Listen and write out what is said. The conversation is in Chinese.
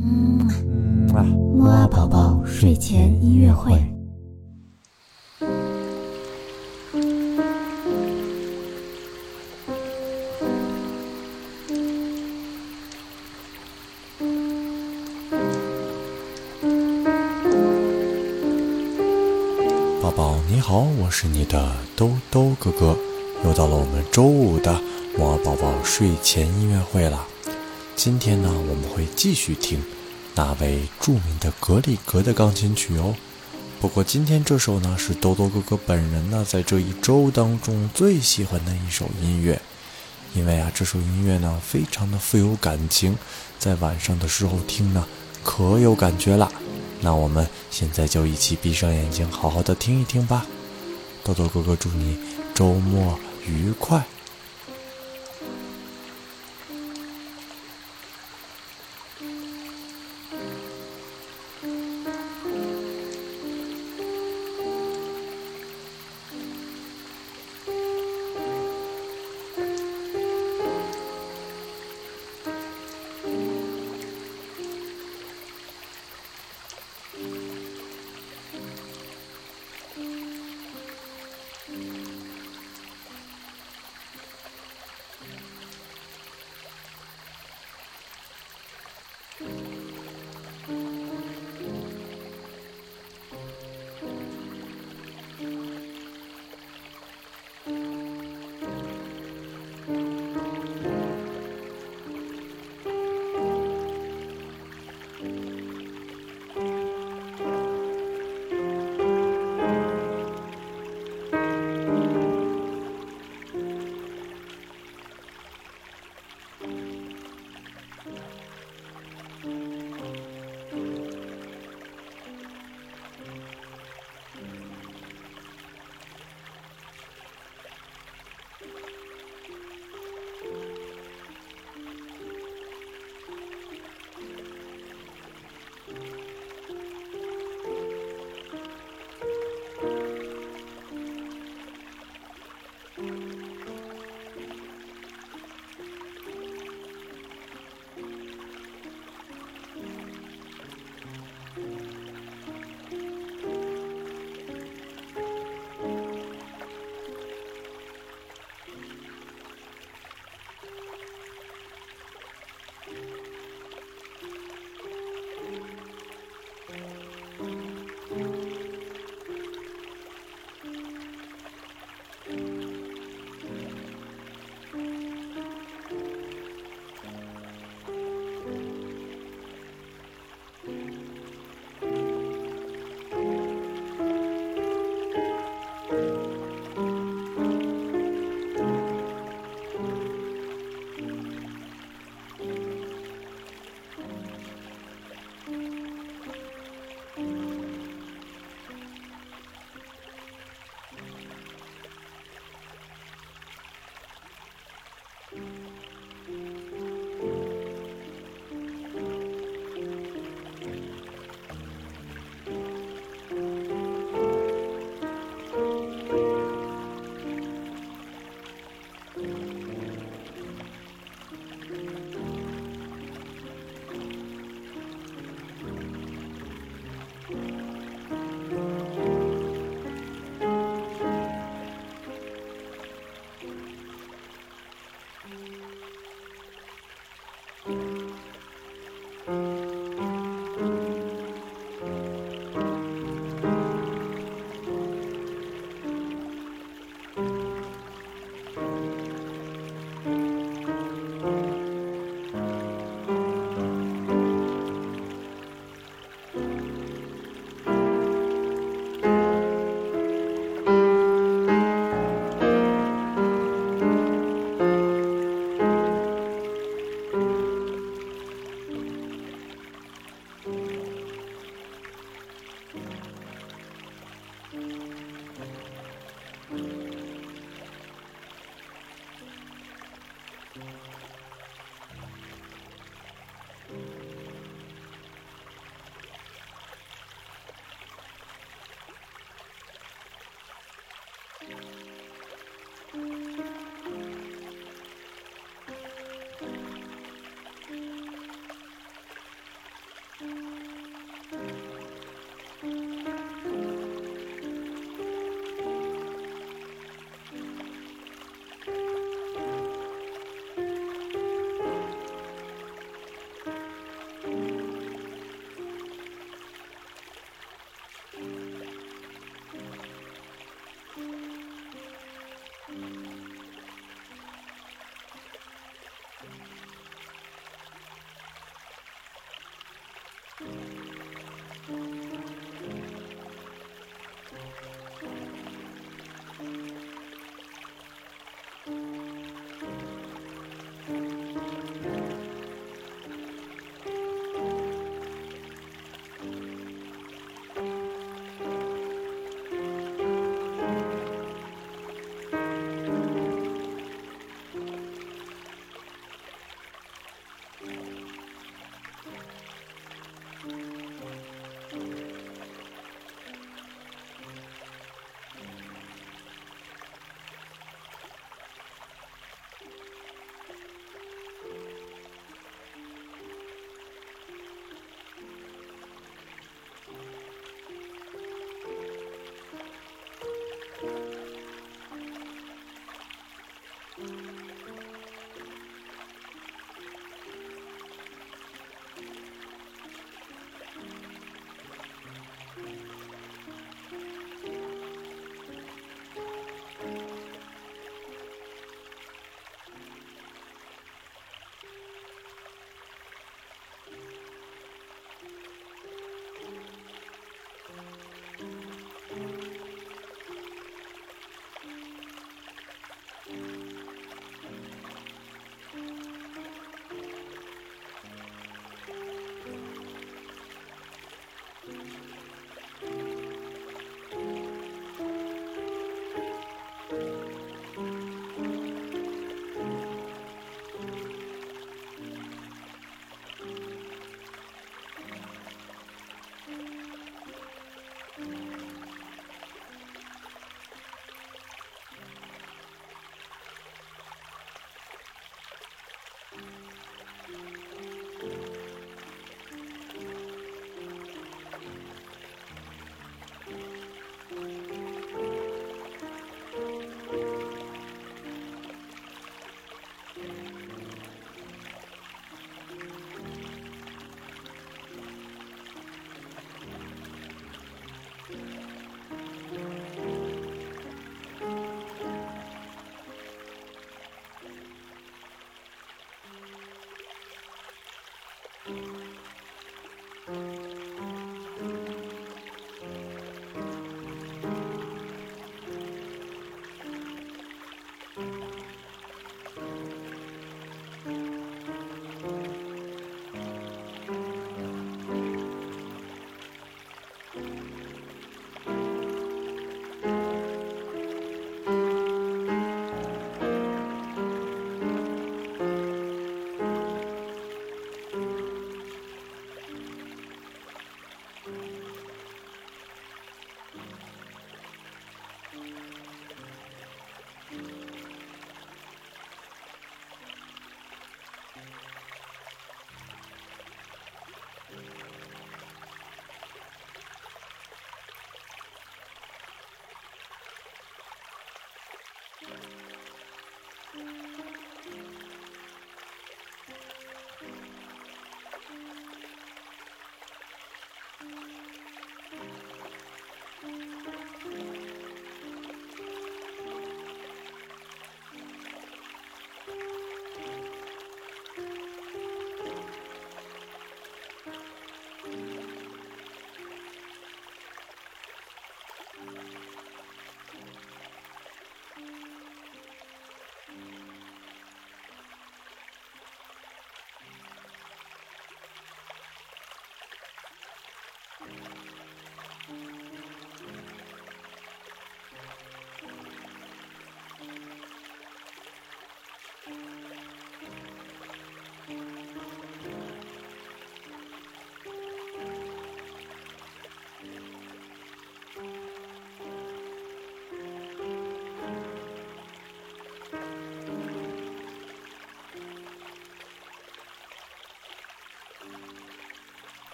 嗯啊，木啊宝宝睡前音乐会。宝宝你好，我是你的兜兜哥哥，又到了我们周五的木啊宝宝睡前音乐会了。今天呢，我们会继续听那位著名的格里格的钢琴曲哦。不过今天这首呢，是多多哥哥本人呢在这一周当中最喜欢的一首音乐，因为啊，这首音乐呢非常的富有感情，在晚上的时候听呢可有感觉了。那我们现在就一起闭上眼睛，好好的听一听吧。豆豆哥哥祝你周末愉快。